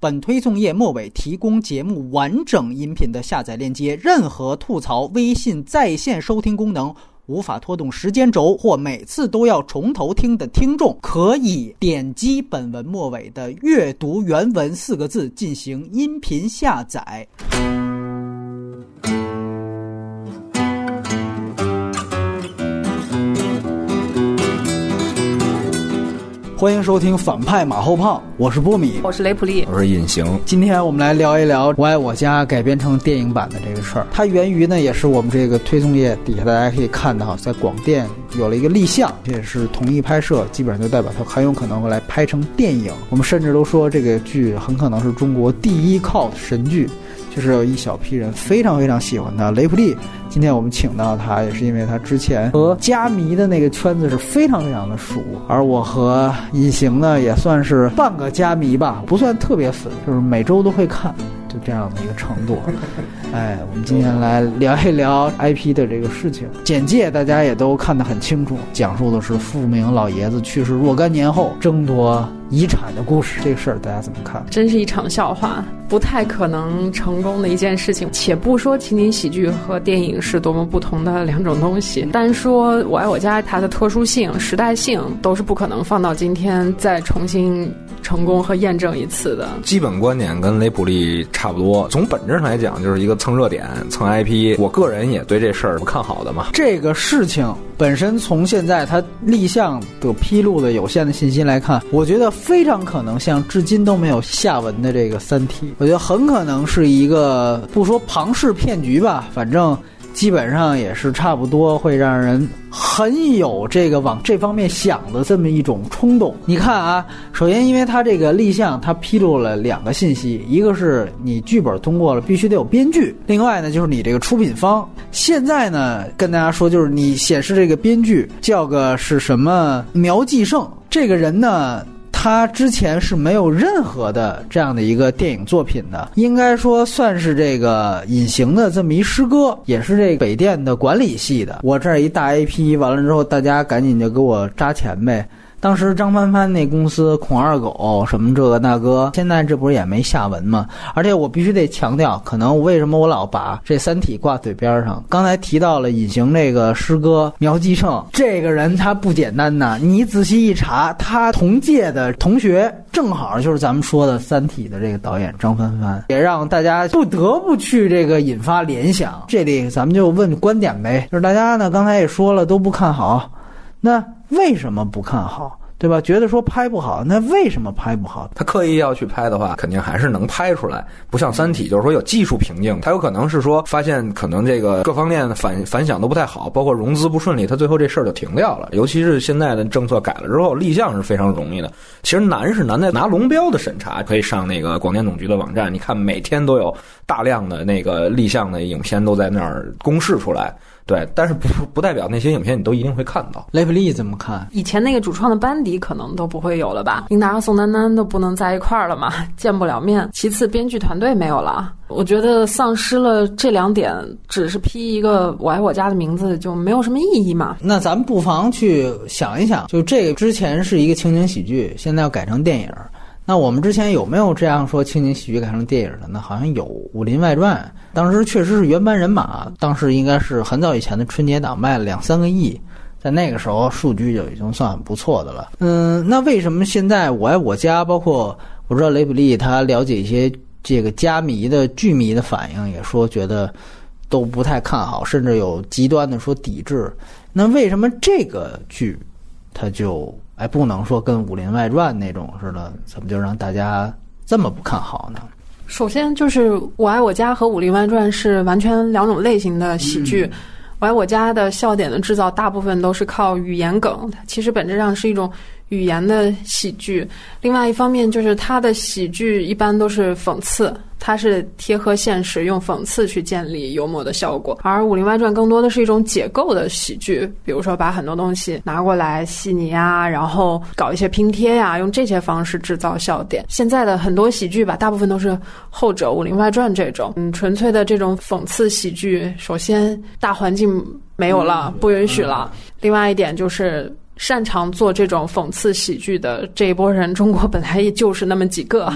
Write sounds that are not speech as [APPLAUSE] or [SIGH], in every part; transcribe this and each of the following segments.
本推送页末尾提供节目完整音频的下载链接。任何吐槽微信在线收听功能无法拖动时间轴或每次都要重头听的听众，可以点击本文末尾的“阅读原文”四个字进行音频下载。欢迎收听反派马后炮，我是波米，我是雷普利，我是隐形。今天我们来聊一聊《我爱我家》改编成电影版的这个事儿。它源于呢，也是我们这个推送页底下大家可以看到，在广电有了一个立项，这也是同意拍摄，基本上就代表它很有可能会来拍成电影。我们甚至都说这个剧很可能是中国第一 cult 神剧。就是有一小批人非常非常喜欢他，雷普利。今天我们请到他，也是因为他之前和加迷的那个圈子是非常非常的熟。而我和隐形呢，也算是半个加迷吧，不算特别粉，就是每周都会看，就这样的一个程度。[LAUGHS] 哎，我们今天来聊一聊 IP 的这个事情。简介大家也都看得很清楚，讲述的是富明老爷子去世若干年后争夺。遗产的故事，这个事儿大家怎么看？真是一场笑话，不太可能成功的一件事情。且不说情景喜剧和电影是多么不同的两种东西，单说我爱我家它的特殊性、时代性，都是不可能放到今天再重新成功和验证一次的。基本观点跟雷普利差不多，从本质上来讲，就是一个蹭热点、蹭 IP。我个人也对这事儿不看好的嘛。这个事情本身从现在它立项的披露的有限的信息来看，我觉得。非常可能像至今都没有下文的这个《三体》，我觉得很可能是一个不说庞氏骗局吧，反正基本上也是差不多会让人很有这个往这方面想的这么一种冲动。你看啊，首先因为他这个立项，他披露了两个信息，一个是你剧本通过了，必须得有编剧；另外呢，就是你这个出品方。现在呢，跟大家说，就是你显示这个编剧叫个是什么苗继胜，这个人呢。他之前是没有任何的这样的一个电影作品的，应该说算是这个隐形的这么一师哥，也是这北电的管理系的。我这儿一大 IP，完了之后大家赶紧就给我扎钱呗。当时张帆帆那公司孔二狗什么这个那个，现在这不是也没下文吗？而且我必须得强调，可能为什么我老把这《三体》挂嘴边上？刚才提到了隐形这个师哥苗继胜，这个人他不简单呐！你仔细一查，他同届的同学正好就是咱们说的《三体》的这个导演张帆帆，也让大家不得不去这个引发联想。这里咱们就问观点呗，就是大家呢刚才也说了都不看好，那。为什么不看好？对吧？觉得说拍不好，那为什么拍不好？他刻意要去拍的话，肯定还是能拍出来。不像《三体》，就是说有技术瓶颈，他有可能是说发现可能这个各方面反反响都不太好，包括融资不顺利，他最后这事儿就停掉了。尤其是现在的政策改了之后，立项是非常容易的。其实难是难在拿龙标的审查，可以上那个广电总局的网站，你看每天都有大量的那个立项的影片都在那儿公示出来。对，但是不不代表那些影片你都一定会看到。雷普利怎么看？以前那个主创的班底可能都不会有了吧？英达和宋丹丹都不能在一块儿了嘛，见不了面。其次，编剧团队没有了，我觉得丧失了这两点，只是批一个“我爱我家”的名字就没有什么意义嘛。那咱们不妨去想一想，就这个之前是一个情景喜剧，现在要改成电影。那我们之前有没有这样说情景喜剧改成电影的呢？好像有《武林外传》，当时确实是原班人马，当时应该是很早以前的春节档卖了两三个亿，在那个时候数据就已经算很不错的了。嗯，那为什么现在我爱我家，包括我知道雷普利他了解一些这个家迷的剧迷的反应，也说觉得都不太看好，甚至有极端的说抵制。那为什么这个剧它就？哎，不能说跟《武林外传》那种似的，怎么就让大家这么不看好呢？首先就是《我爱我家》和《武林外传》是完全两种类型的喜剧，《我爱我家》的笑点的制造大部分都是靠语言梗，其实本质上是一种。语言的喜剧，另外一方面就是它的喜剧一般都是讽刺，它是贴合现实，用讽刺去建立幽默的效果。而《武林外传》更多的是一种解构的喜剧，比如说把很多东西拿过来细腻啊，然后搞一些拼贴呀，用这些方式制造笑点。现在的很多喜剧吧，大部分都是后者《武林外传》这种，嗯，纯粹的这种讽刺喜剧。首先，大环境没有了，不允许了。另外一点就是。擅长做这种讽刺喜剧的这一波人，中国本来也就是那么几个，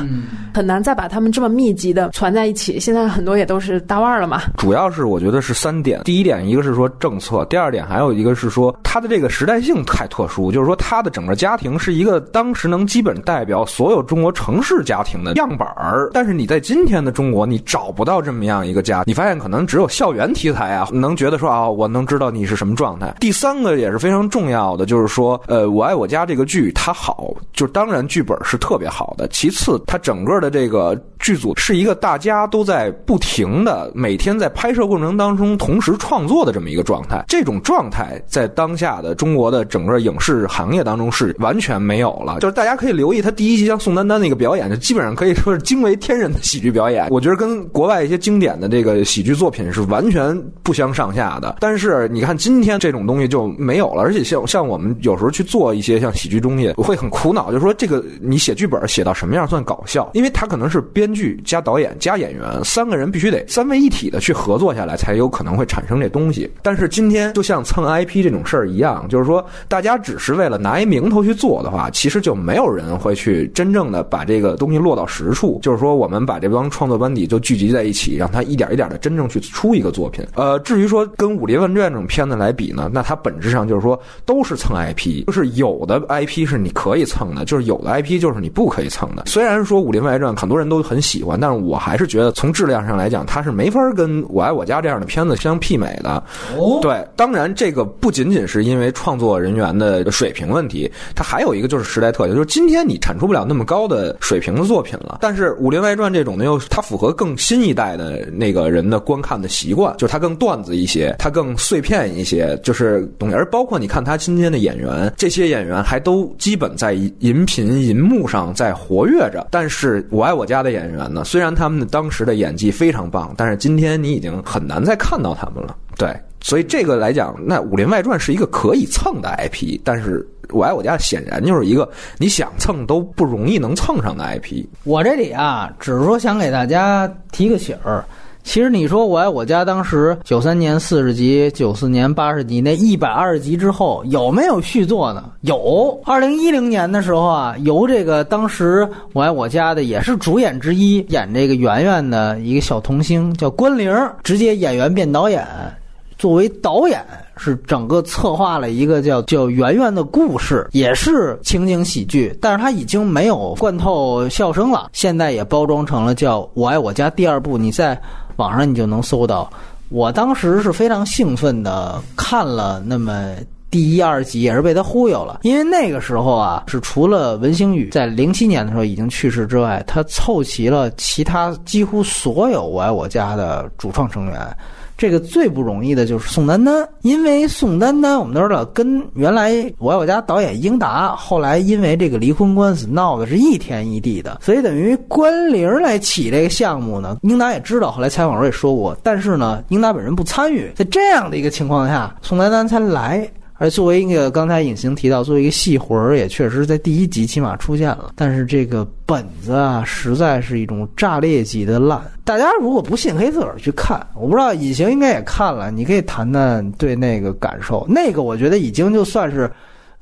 很难再把他们这么密集的攒在一起。现在很多也都是大腕儿了嘛。主要是我觉得是三点，第一点一个是说政策，第二点还有一个是说他的这个时代性太特殊，就是说他的整个家庭是一个当时能基本代表所有中国城市家庭的样板儿，但是你在今天的中国，你找不到这么样一个家，你发现可能只有校园题材啊，能觉得说啊，我能知道你是什么状态。第三个也是非常重要的，就是说，呃，我爱我家这个剧它好，就当然剧本是特别好的，其次它整个的这个剧组是一个大家都在不停的每天在拍摄过程当中同时创作的这么一个状态，这种状态在当下的中国的整个影视行业当中是完全没有了。就是大家可以留意他第一集像宋丹丹那个表演，就基本上可以说是惊为天人的喜剧表演。我觉得跟国外一些经典的这个喜剧作品是完全不相上下的。但是你看今天这种东西就没有了，而且像像我们有时候去做一些像喜剧东西，我会很苦恼，就说这个你写剧本写到什么样算搞笑？因为他可能是编剧加导演加演员三个人必须得三位一体的去合作下来，才有可能会产生这东西。但是今天就像蹭 IP 这种事儿一样，就是说大家只是为了拿一名头去做的话，其实就没有人会去真正的把这个东西落到实处。就是说，我们把这帮创作班底就聚集在一起，让他一点一点的真正去出一个作品。呃，至于说跟《武林外传》这种片子来比呢，那它本质上就是说都是蹭 IP，就是有的 IP 是你可以蹭的，就是有的 IP 就是你不可以蹭的。虽然说《武林外传》很多人都很喜欢，但是我还是觉得从质量上来讲，它是没法跟《我爱我家》这样的片子相媲美的。哦，对，当然这个不仅仅是因为创作人员的水平问题，它还有一个就是时代特点，就是今天你产出不了那么高的水平的作品了。但是《武林外传》这种呢，又它符合更新一代的那个人的观看的习惯，就是它更段子一些，它更碎片一些，就是东西。而包括你看他今天的演演员，这些演员还都基本在银屏银幕上在活跃着。但是《我爱我家》的演员呢，虽然他们当时的演技非常棒，但是今天你已经很难再看到他们了。对，所以这个来讲，那《武林外传》是一个可以蹭的 IP，但是我爱我家显然就是一个你想蹭都不容易能蹭上的 IP。我这里啊，只是说想给大家提个醒儿。其实你说我爱我家当时九三年四十集，九四年八十集，那一百二十集之后有没有续作呢？有。二零一零年的时候啊，由这个当时我爱我家的也是主演之一，演这个圆圆的一个小童星叫关凌，直接演员变导演。作为导演，是整个策划了一个叫叫圆圆的故事，也是情景喜剧，但是它已经没有贯透笑声了，现在也包装成了叫《我爱我家》第二部，你在网上你就能搜到。我当时是非常兴奋的看了那么第一二集，也是被他忽悠了，因为那个时候啊，是除了文星宇在零七年的时候已经去世之外，他凑齐了其他几乎所有《我爱我家》的主创成员。这个最不容易的就是宋丹丹，因为宋丹丹我们都知道，跟原来《我我家》导演英达后来因为这个离婚官司闹的是一天一地的，所以等于关凌来起这个项目呢，英达也知道，后来采访时候也说过，但是呢，英达本人不参与，在这样的一个情况下，宋丹丹才来。作为一个刚才隐形提到，作为一个戏魂儿，也确实在第一集起码出现了。但是这个本子啊，实在是一种炸裂级的烂。大家如果不信，可以自个儿去看。我不知道隐形应该也看了，你可以谈谈对那个感受。那个我觉得已经就算是。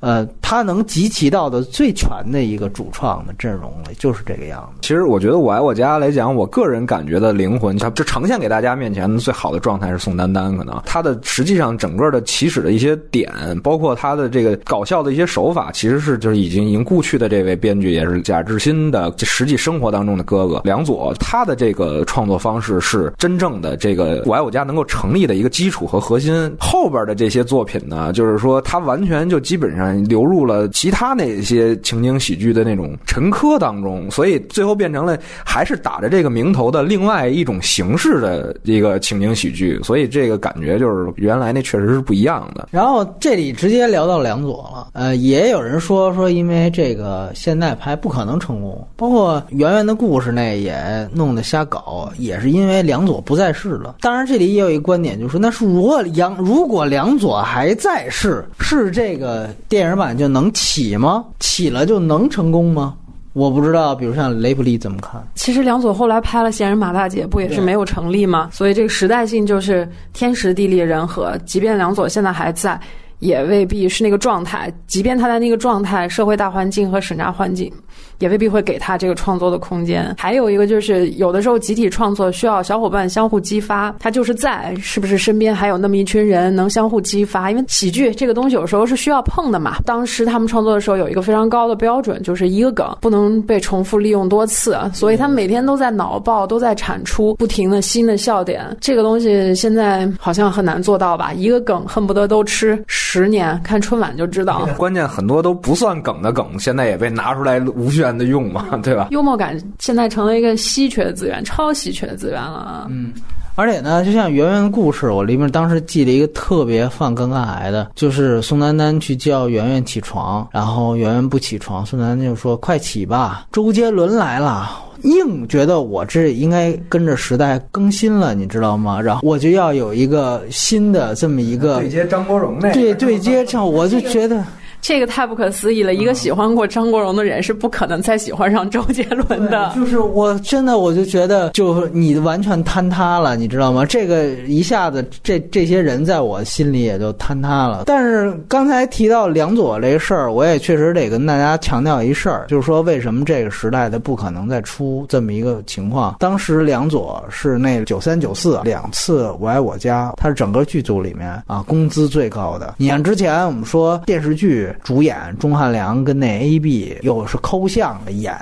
呃，他能集齐到的最全的一个主创的阵容了，就是这个样子。其实我觉得《我爱我家》来讲，我个人感觉的灵魂，它就呈现给大家面前的最好的状态是宋丹丹。可能他的实际上整个的起始的一些点，包括他的这个搞笑的一些手法，其实是就是已经已经故去的这位编剧，也是贾志新的实际生活当中的哥哥梁左。他的这个创作方式是真正的这个《我爱我家》能够成立的一个基础和核心。后边的这些作品呢，就是说他完全就基本上。流入了其他那些情景喜剧的那种陈疴当中，所以最后变成了还是打着这个名头的另外一种形式的一个情景喜剧，所以这个感觉就是原来那确实是不一样的。然后这里直接聊到梁左了，呃，也有人说说因为这个现在拍不可能成功，包括圆圆的故事那也弄得瞎搞，也是因为梁左不在世了。当然这里也有一个观点，就是说那是如果梁如果梁左还在世，是这个电影。影版就能起吗？起了就能成功吗？我不知道。比如像雷普利怎么看？其实梁左后来拍了《闲人马大姐》，不也是没有成立吗？所以这个时代性就是天时地利人和。即便梁左现在还在，也未必是那个状态。即便他在那个状态，社会大环境和审查环境也未必会给他这个创作的空间。还有一个就是，有的时候集体创作需要小伙伴相互激发，他就是在是不是身边还有那么一群人能相互激发？因为喜剧这个东西有时候是需要碰的嘛。当时他们创作的时候有一个非常高的标准，就是一个梗不能被重复利用多次，所以他们每天都在脑爆，都在产出不停的新的笑点。这个东西现在好像很难做到吧？一个梗恨不得都吃十年，看春晚就知道。[LAUGHS] 关键很多都不算梗的梗，现在也被拿出来 [LAUGHS] 无限的用嘛，[LAUGHS] 对吧？幽默感现在成了一个稀缺的资源，超稀缺的资源了。嗯。而且呢，就像圆圆的故事，我里面当时记了一个特别犯尴尬癌的，就是宋丹丹去叫圆圆起床，然后圆圆不起床，宋丹丹就说：“快起吧，周杰伦来了。”硬觉得我这应该跟着时代更新了，你知道吗？然后 [LAUGHS] 我就要有一个新的这么一个对接张国荣那对对接上，[LAUGHS] 我就觉得。这个太不可思议了！一个喜欢过张国荣的人是不可能再喜欢上周杰伦的。就是我真的我就觉得，就你完全坍塌了，你知道吗？这个一下子，这这些人在我心里也就坍塌了。但是刚才提到梁左这事儿，我也确实得跟大家强调一事儿，就是说为什么这个时代的不可能再出这么一个情况？当时梁左是那九三九四两次《我爱我家》，他是整个剧组里面啊工资最高的。你看之前我们说电视剧。主演钟汉良跟那 A B 又是抠像的演，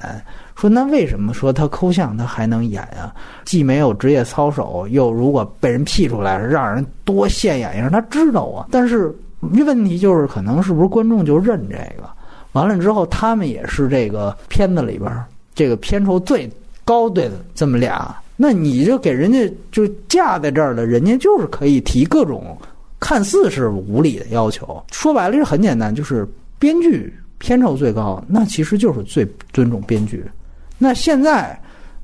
说那为什么说他抠像他还能演啊？既没有职业操守，又如果被人 P 出来，让人多现眼一下，他知道啊。但是问题就是，可能是不是观众就认这个？完了之后，他们也是这个片子里边这个片酬最高的这么俩，那你就给人家就架在这儿了，人家就是可以提各种。看似是无理的要求，说白了是很简单，就是编剧片酬最高，那其实就是最尊重编剧。那现在，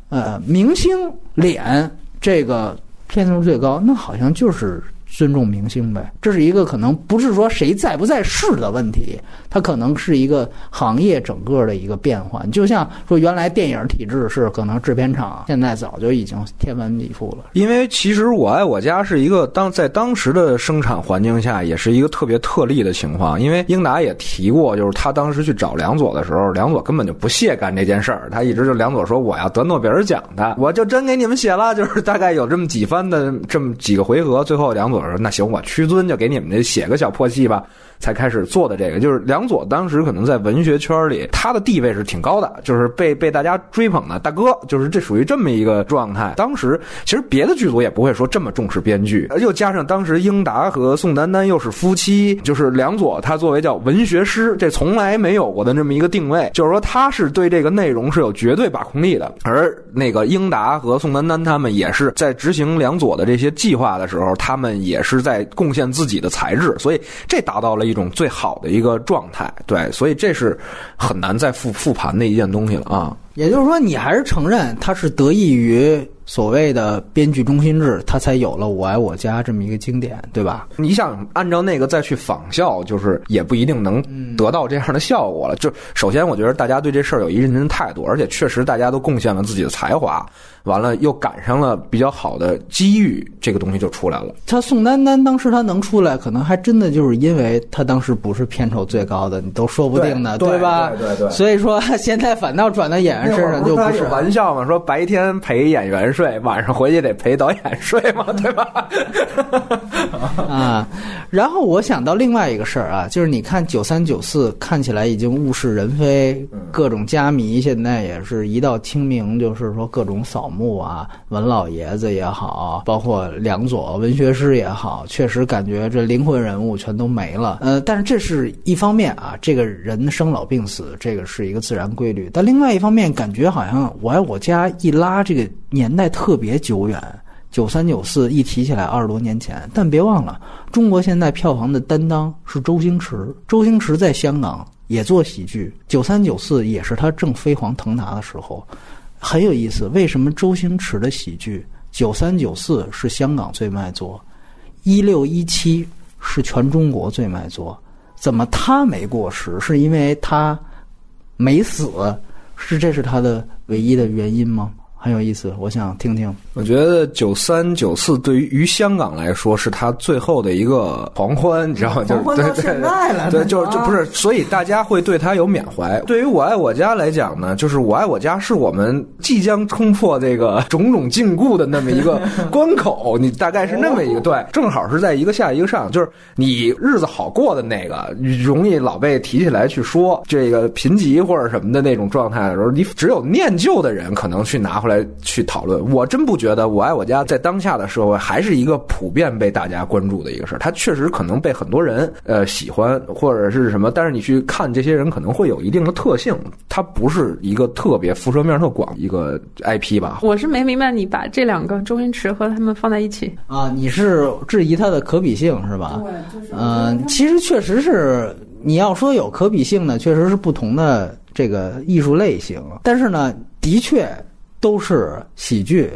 呃，明星脸这个片酬最高，那好像就是尊重明星呗。这是一个可能不是说谁在不在世的问题，它可能是一个行业整个的一个变换。就像说原来电影体制是可能制片厂，现在早就已经天翻地覆了。因为其实《我爱我家》是一个当在当时的生产环境下，也是一个特别特例的情况。因为英达也提过，就是他当时去找梁左的时候，梁左根本就不屑干这件事儿，他一直就梁左说我要得诺贝尔奖的，我就真给你们写了，就是大概有这么几番的这么几个回合，最后梁左我说那行，我屈尊就给你们这写个小破戏吧。才开始做的这个，就是梁左当时可能在文学圈里，他的地位是挺高的，就是被被大家追捧的大哥，就是这属于这么一个状态。当时其实别的剧组也不会说这么重视编剧，又加上当时英达和宋丹丹又是夫妻，就是梁左他作为叫文学师，这从来没有过的这么一个定位，就是说他是对这个内容是有绝对把控力的。而那个英达和宋丹丹他们也是在执行梁左的这些计划的时候，他们也是在贡献自己的才智，所以这达到了。一种最好的一个状态，对，所以这是很难再复复盘的一件东西了啊。也就是说，你还是承认它是得益于所谓的编剧中心制，他才有了《我爱我家》这么一个经典，对吧？你想按照那个再去仿效，就是也不一定能得到这样的效果了。就首先，我觉得大家对这事儿有一认真态度，而且确实大家都贡献了自己的才华。完了，又赶上了比较好的机遇，这个东西就出来了。他宋丹丹当时他能出来，可能还真的就是因为他当时不是片酬最高的，你都说不定呢，对吧？对对。所以说现在反倒转到演员身上就不是玩笑嘛，说白天陪演员睡，晚上回去得陪导演睡嘛，对吧？[LAUGHS] 啊，然后我想到另外一个事儿啊，就是你看九三九四看起来已经物是人非，各种家迷现在也是一到清明就是说各种扫墓。墓啊，文老爷子也好，包括梁左文学师也好，确实感觉这灵魂人物全都没了。呃，但是这是一方面啊，这个人生老病死，这个是一个自然规律。但另外一方面，感觉好像我爱我家一拉这个年代特别久远，九三九四一提起来二十多年前。但别忘了，中国现在票房的担当是周星驰，周星驰在香港也做喜剧，九三九四也是他正飞黄腾达的时候。很有意思，为什么周星驰的喜剧九三九四是香港最卖座，一六一七是全中国最卖座？怎么他没过时？是因为他没死？是这是他的唯一的原因吗？很有意思，我想听听。我觉得九三九四对于于香港来说是他最后的一个狂欢，你知道吗？就是对对了，对，就是就不是，所以大家会对他有缅怀。对于我爱我家来讲呢，就是我爱我家是我们即将冲破这个种种禁锢的那么一个 [LAUGHS] 关口，你大概是那么一个对，正好是在一个下一个上，就是你日子好过的那个，容易老被提起来去说这个贫瘠或者什么的那种状态的时候，你只有念旧的人可能去拿回来去讨论。我真不觉得《我爱我家》在当下的社会还是一个普遍被大家关注的一个事儿。它确实可能被很多人呃喜欢或者是什么，但是你去看这些人可能会有一定的特性，它不是一个特别辐射面特广一个 IP 吧。我是没明白你把这两个周星驰和他们放在一起啊？你是质疑它的可比性是吧？对，就是嗯，其实确实是你要说有可比性呢，确实是不同的这个艺术类型，但是呢，的确都是喜剧。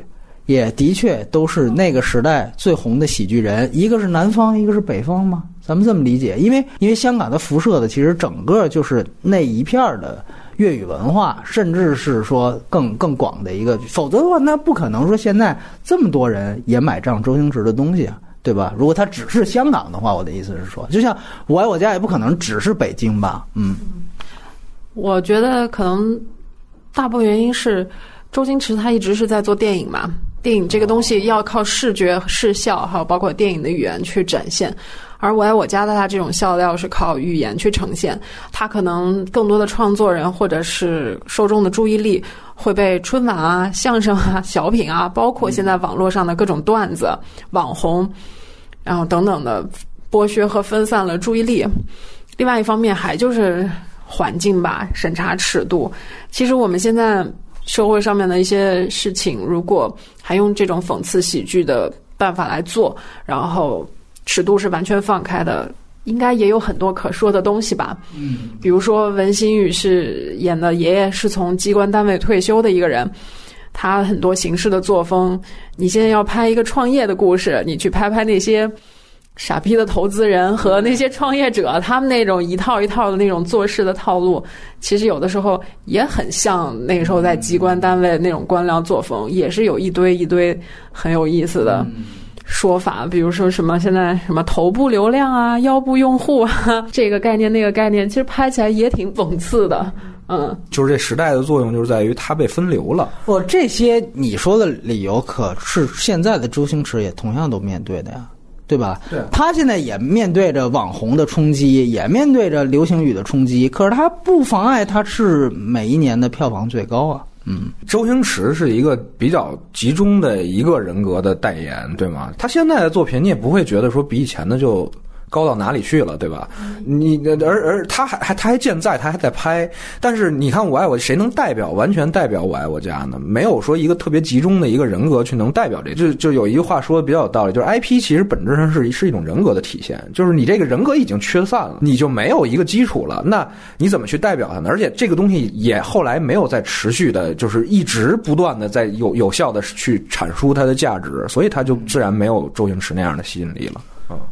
也的确都是那个时代最红的喜剧人，一个是南方，一个是北方吗？咱们这么理解，因为因为香港它辐射的其实整个就是那一片的粤语文化，甚至是说更更广的一个，否则的话，那不可能说现在这么多人也买账周星驰的东西啊，对吧？如果他只是香港的话，我的意思是说，就像我爱我家也不可能只是北京吧？嗯，我觉得可能大部分原因是周星驰他一直是在做电影嘛。电影这个东西要靠视觉、视效，还有包括电影的语言去展现，而我爱我家的他这种笑料是靠语言去呈现。他可能更多的创作人或者是受众的注意力会被春晚啊、相声啊、[LAUGHS] 小品啊，包括现在网络上的各种段子、网红，然后等等的剥削和分散了注意力。另外一方面，还就是环境吧，审查尺度。其实我们现在。社会上面的一些事情，如果还用这种讽刺喜剧的办法来做，然后尺度是完全放开的，应该也有很多可说的东西吧。嗯，比如说文心宇是演的爷爷是从机关单位退休的一个人，他很多行事的作风，你现在要拍一个创业的故事，你去拍拍那些。傻逼的投资人和那些创业者，他们那种一套一套的那种做事的套路，其实有的时候也很像那个时候在机关单位那种官僚作风，也是有一堆一堆很有意思的说法，比如说什么现在什么头部流量啊、腰部用户啊，这个概念那个概念，其实拍起来也挺讽刺的。嗯，就是这时代的作用，就是在于它被分流了。不，这些你说的理由，可是现在的周星驰也同样都面对的呀。对吧？对，他现在也面对着网红的冲击，也面对着流行语的冲击，可是他不妨碍他是每一年的票房最高啊。嗯，周星驰是一个比较集中的一个人格的代言，对吗？他现在的作品，你也不会觉得说比以前的就。高到哪里去了，对吧？你而而他还还他还健在，他还在拍。但是你看，我爱我谁能代表完全代表我爱我家呢？没有说一个特别集中的一个人格去能代表这。就就有一句话说的比较有道理，就是 IP 其实本质上是是一种人格的体现。就是你这个人格已经缺散了，你就没有一个基础了。那你怎么去代表它呢？而且这个东西也后来没有再持续的，就是一直不断的在有有效的去阐述它的价值，所以它就自然没有周星驰那样的吸引力了。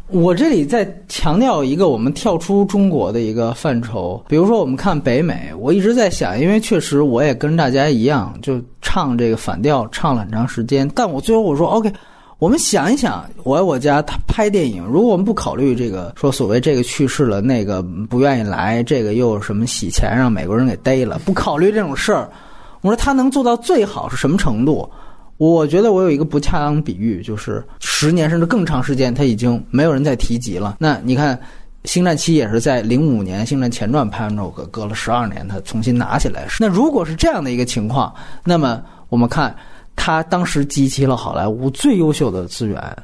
我这里再强调一个，我们跳出中国的一个范畴，比如说我们看北美，我一直在想，因为确实我也跟大家一样，就唱这个反调唱了很长时间，但我最后我说 OK，我们想一想，我爱我家他拍电影，如果我们不考虑这个说所谓这个去世了，那个不愿意来，这个又什么洗钱让美国人给逮了，不考虑这种事儿，我说他能做到最好是什么程度？我觉得我有一个不恰当比喻，就是十年甚至更长时间，他已经没有人再提及了。那你看，《星战七》也是在零五年《星战前传》拍完之后，隔隔了十二年，他重新拿起来。那如果是这样的一个情况，那么我们看他当时集齐了好莱坞最优秀的资源，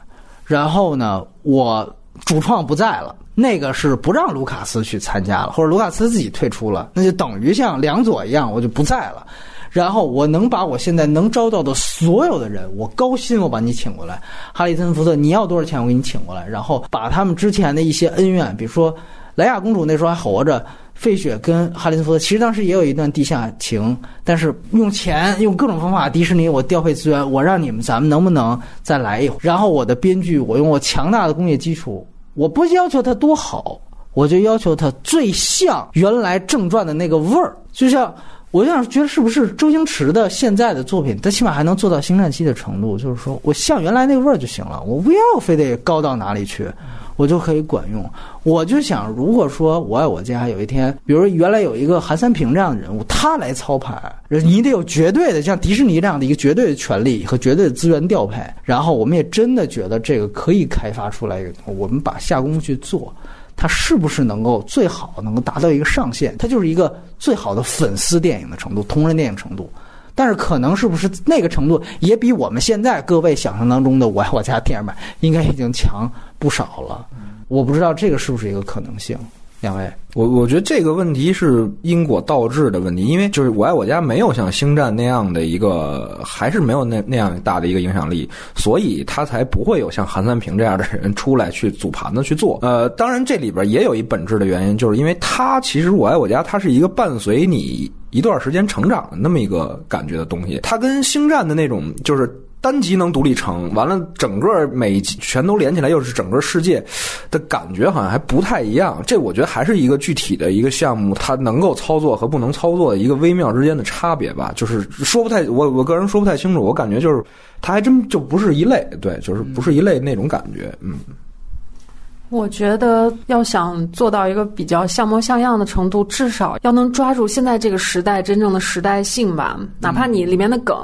然后呢，我主创不在了，那个是不让卢卡斯去参加了，或者卢卡斯自己退出了，那就等于像梁左一样，我就不在了。然后我能把我现在能招到的所有的人，我高薪我把你请过来，哈里森福特，你要多少钱我给你请过来，然后把他们之前的一些恩怨，比如说莱娅公主那时候还活着，费雪跟哈里森福特其实当时也有一段地下情，但是用钱用各种方法，迪士尼我调配资源，我让你们咱们能不能再来一回？然后我的编剧，我用我强大的工业基础，我不要求他多好，我就要求他最像原来正传的那个味儿，就像。我就想觉得是不是周星驰的现在的作品，他起码还能做到星战七的程度，就是说我像原来那个味儿就行了，我不要非得高到哪里去，我就可以管用。我就想，如果说我爱我家有一天，比如原来有一个韩三平这样的人物，他来操盘，你得有绝对的像迪士尼这样的一个绝对的权利和绝对的资源调配，然后我们也真的觉得这个可以开发出来，我们把下功夫去做。它是不是能够最好能够达到一个上限？它就是一个最好的粉丝电影的程度，同人电影程度。但是可能是不是那个程度也比我们现在各位想象当中的《我爱我家》电影版应该已经强不少了？我不知道这个是不是一个可能性。两位，我我觉得这个问题是因果倒置的问题，因为就是我爱我家没有像星战那样的一个，还是没有那那样大的一个影响力，所以他才不会有像韩三平这样的人出来去组盘子去做。呃，当然这里边也有一本质的原因，就是因为他其实我爱我家，它是一个伴随你一段时间成长的那么一个感觉的东西，它跟星战的那种就是。单集能独立成，完了整个每集全都连起来，又是整个世界的感觉，好像还不太一样。这我觉得还是一个具体的一个项目，它能够操作和不能操作的一个微妙之间的差别吧。就是说不太，我我个人说不太清楚。我感觉就是它还真就不是一类，对，就是不是一类那种感觉，嗯。我觉得要想做到一个比较像模像样的程度，至少要能抓住现在这个时代真正的时代性吧。哪怕你里面的梗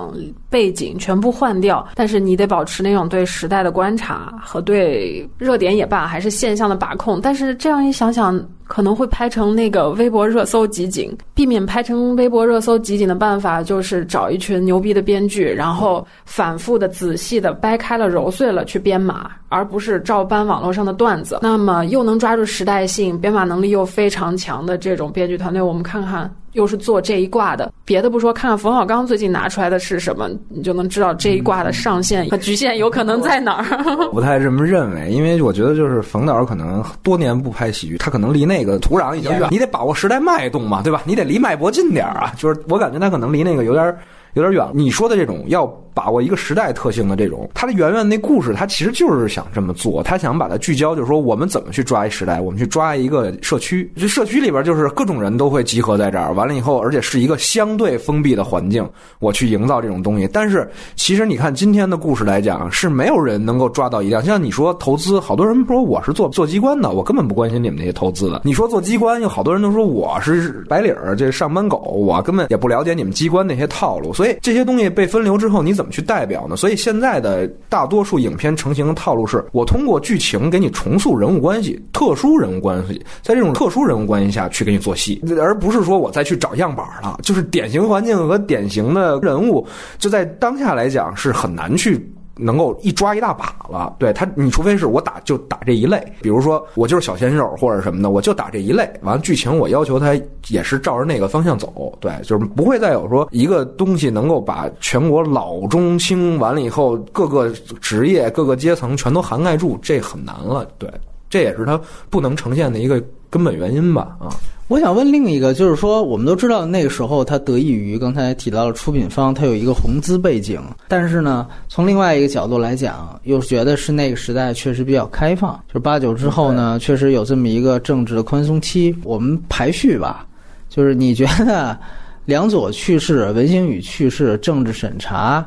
背景全部换掉，但是你得保持那种对时代的观察和对热点也罢，还是现象的把控。但是这样一想想。可能会拍成那个微博热搜集锦，避免拍成微博热搜集锦的办法就是找一群牛逼的编剧，然后反复的、仔细的掰开了、揉碎了去编码，而不是照搬网络上的段子。那么又能抓住时代性、编码能力又非常强的这种编剧团队，我们看看。又是做这一卦的，别的不说，看看冯小刚最近拿出来的是什么，你就能知道这一卦的上限和局限有可能在哪儿。[LAUGHS] 不太这么认为，因为我觉得就是冯导可能多年不拍喜剧，他可能离那个土壤已经远，你得把握时代脉动嘛，对吧？你得离脉搏近点儿啊。就是我感觉他可能离那个有点有点远。你说的这种要。把握一个时代特性的这种，他的圆圆那故事，他其实就是想这么做，他想把它聚焦，就是说我们怎么去抓一时代，我们去抓一个社区，这社区里边就是各种人都会集合在这儿，完了以后，而且是一个相对封闭的环境，我去营造这种东西。但是其实你看今天的故事来讲，是没有人能够抓到一样。像你说投资，好多人说我是做做机关的，我根本不关心你们那些投资的。你说做机关，有好多人都说我是白领儿，这上班狗，我根本也不了解你们机关那些套路。所以这些东西被分流之后，你怎么去代表呢？所以现在的大多数影片成型的套路是，我通过剧情给你重塑人物关系、特殊人物关系，在这种特殊人物关系下去给你做戏，而不是说我再去找样板了。就是典型环境和典型的人物，就在当下来讲是很难去。能够一抓一大把了，对他，你除非是我打就打这一类，比如说我就是小鲜肉或者什么的，我就打这一类。完了剧情我要求他也是照着那个方向走，对，就是不会再有说一个东西能够把全国老中青完了以后各个职业各个阶层全都涵盖住，这很难了，对，这也是他不能呈现的一个根本原因吧，啊。我想问另一个，就是说，我们都知道那个时候它得益于刚才提到了出品方，它有一个红资背景。但是呢，从另外一个角度来讲，又觉得是那个时代确实比较开放。就是八九之后呢，确实有这么一个政治的宽松期。我们排序吧，就是你觉得梁左去世、文星宇去世、政治审查，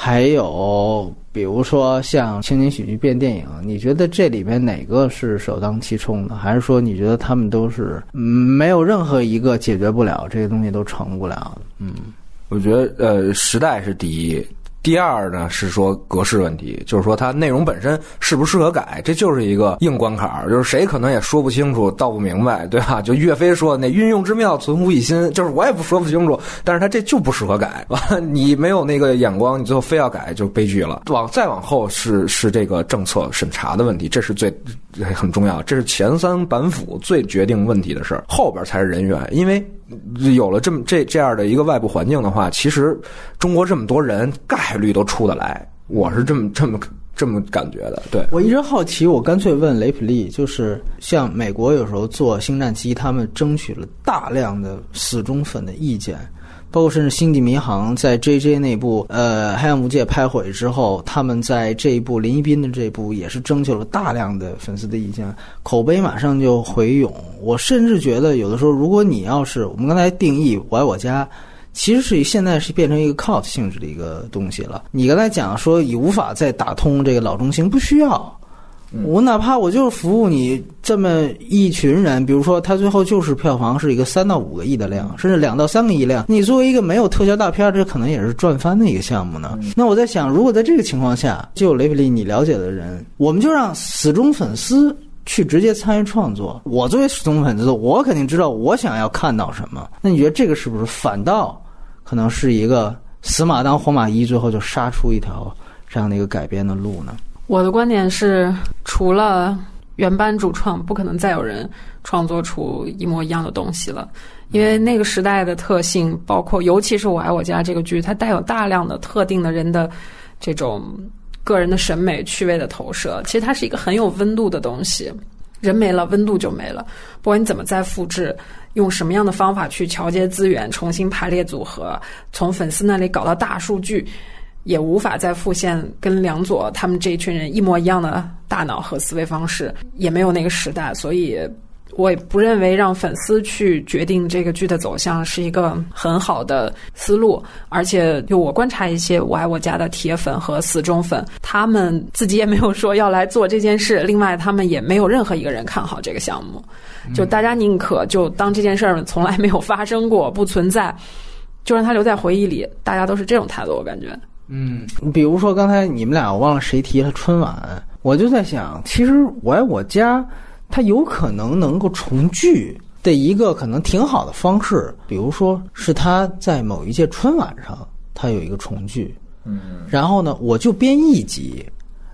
还有。比如说像情景喜剧变电影，你觉得这里面哪个是首当其冲的？还是说你觉得他们都是没有任何一个解决不了这些东西都成不了？嗯，我觉得呃，时代是第一。第二呢是说格式问题，就是说它内容本身适不适合改，这就是一个硬关卡，就是谁可能也说不清楚、道不明白，对吧？就岳飞说那运用之妙，存乎一心，就是我也不说不清楚，但是他这就不适合改，完你没有那个眼光，你最后非要改，就悲剧了。[LAUGHS] 往再往后是是这个政策审查的问题，这是最很重要，这是前三板斧最决定问题的事，后边才是人员，因为。有了这么这这样的一个外部环境的话，其实中国这么多人概率都出得来，我是这么这么这么感觉的。对我一直好奇，我干脆问雷普利，就是像美国有时候做《星战机》，他们争取了大量的死忠粉的意见，包括甚至《星际迷航》在 J J 那部呃《黑暗无界》拍毁之后，他们在这一部林一斌的这部也是征求了大量的粉丝的意见，口碑马上就回涌。我甚至觉得，有的时候如果你要是我们刚才定义《我爱我家》。其实是现在是变成一个 cult 性质的一个东西了。你刚才讲说已无法再打通这个老中青，不需要。我哪怕我就是服务你这么一群人，比如说他最后就是票房是一个三到五个亿的量，甚至两到三个亿量。你作为一个没有特效大片，这可能也是赚翻的一个项目呢。那我在想，如果在这个情况下，就有雷比利你了解的人，我们就让死忠粉丝去直接参与创作。我作为死忠粉丝，我肯定知道我想要看到什么。那你觉得这个是不是反倒可能是一个死马当活马医，最后就杀出一条这样的一个改编的路呢？我的观点是，除了原班主创，不可能再有人创作出一模一样的东西了。因为那个时代的特性，包括尤其是《我爱我家》这个剧，它带有大量的特定的人的这种个人的审美趣味的投射。其实它是一个很有温度的东西，人没了，温度就没了。不管你怎么再复制，用什么样的方法去桥接资源，重新排列组合，从粉丝那里搞到大数据。也无法再复现跟梁左他们这一群人一模一样的大脑和思维方式，也没有那个时代，所以我也不认为让粉丝去决定这个剧的走向是一个很好的思路。而且，就我观察一些我爱我家的铁粉和死忠粉，他们自己也没有说要来做这件事。另外，他们也没有任何一个人看好这个项目，就大家宁可就当这件事儿从来没有发生过，不存在，就让它留在回忆里。大家都是这种态度，我感觉。嗯，比如说刚才你们俩，我忘了谁提了春晚，我就在想，其实我爱我家，它有可能能够重聚的一个可能挺好的方式，比如说是他在某一届春晚上，他有一个重聚，嗯，然后呢，我就编一集。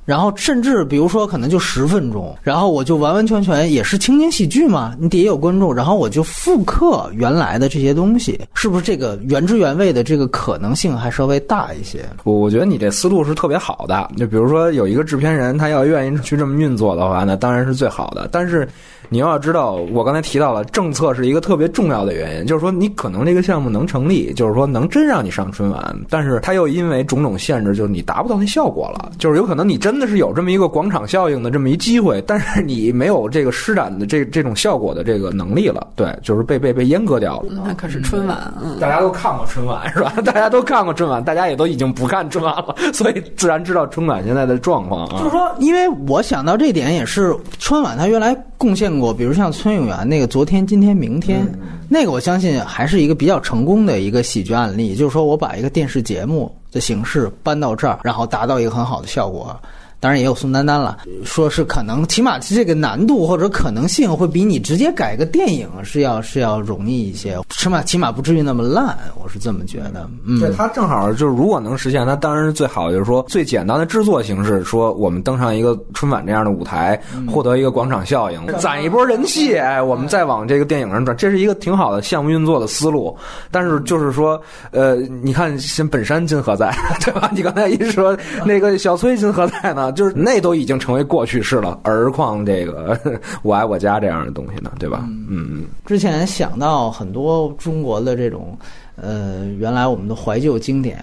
然后甚至比如说可能就十分钟，然后我就完完全全也是情景喜剧嘛，你底下有观众，然后我就复刻原来的这些东西，是不是这个原汁原味的这个可能性还稍微大一些？我我觉得你这思路是特别好的，就比如说有一个制片人，他要愿意去这么运作的话，那当然是最好的。但是你要知道，我刚才提到了政策是一个特别重要的原因，就是说你可能这个项目能成立，就是说能真让你上春晚，但是他又因为种种限制，就是你达不到那效果了，就是有可能你真。真的是有这么一个广场效应的这么一机会，但是你没有这个施展的这这种效果的这个能力了，对，就是被被被阉割掉了。那可是春晚，嗯，大家都看过春晚是吧？大家都看过春晚，大家也都已经不看春晚了，所以自然知道春晚现在的状况啊。就是说，因为我想到这点也是春晚，它原来贡献过，比如像崔永元那个《昨天、今天、明天》，那个我相信还是一个比较成功的一个喜剧案例。就是说我把一个电视节目的形式搬到这儿，然后达到一个很好的效果。当然也有宋丹丹了，说是可能，起码这个难度或者可能性会比你直接改个电影是要是要容易一些，起码起码不至于那么烂，我是这么觉得。嗯，对他正好就是如果能实现，他当然是最好，就是说最简单的制作形式，说我们登上一个春晚这样的舞台，获得一个广场效应，攒一波人气，哎，我们再往这个电影上转，这是一个挺好的项目运作的思路。但是就是说，呃，你看先本山今何在，[LAUGHS] 对吧？你刚才一说那个小崔今何在呢？就是那都已经成为过去式了，而况这个 [LAUGHS] 我爱我家这样的东西呢，对吧？嗯嗯。之前想到很多中国的这种，呃，原来我们的怀旧经典，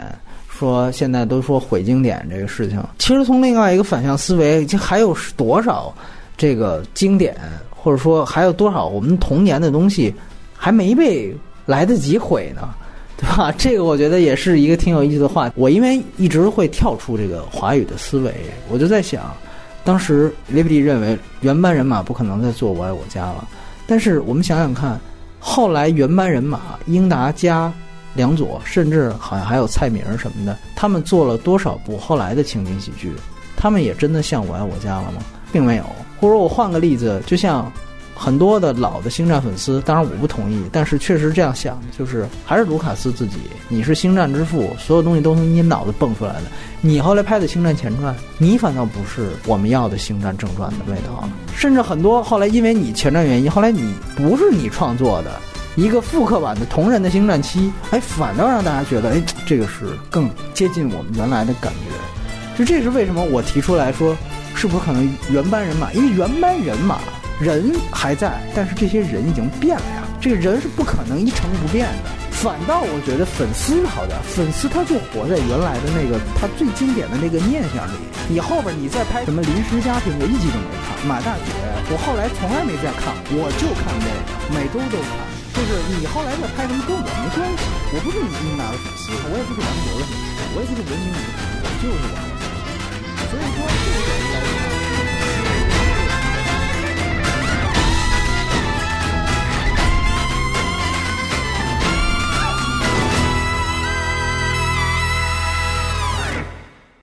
说现在都说毁经典这个事情，其实从另外一个反向思维，就还有多少这个经典，或者说还有多少我们童年的东西还没被来得及毁呢？对吧？[LAUGHS] 这个我觉得也是一个挺有意思的话。我因为一直会跳出这个华语的思维，我就在想，当时 Liberty 认为原班人马不可能再做《我爱我家》了。但是我们想想看，后来原班人马英达加梁左，甚至好像还有蔡明什么的，他们做了多少部后来的情景喜剧？他们也真的像《我爱我家》了吗？并没有。或者我换个例子，就像。很多的老的星战粉丝，当然我不同意，但是确实这样想，就是还是卢卡斯自己，你是星战之父，所有东西都从你脑子蹦出来的。你后来拍的星战前传，你反倒不是我们要的星战正传的味道，甚至很多后来因为你前传原因，后来你不是你创作的一个复刻版的同人的星战七，哎，反倒让大家觉得，哎，这个是更接近我们原来的感觉。就这是为什么我提出来说，是不是可能原班人马？因为原班人马。人还在，但是这些人已经变了呀。这个人是不可能一成不变的。反倒我觉得粉丝好点，粉丝他就活在原来的那个他最经典的那个念想里。你后边你再拍什么临时家庭，我一集都没看。马大姐，我后来从来没再看，我就看这个，每周都看。就是你后来再拍什么跟我没关系，我不是你英达的粉丝，我也不是王博的粉丝，我也不是文明的粉丝，我就是王博。所以说。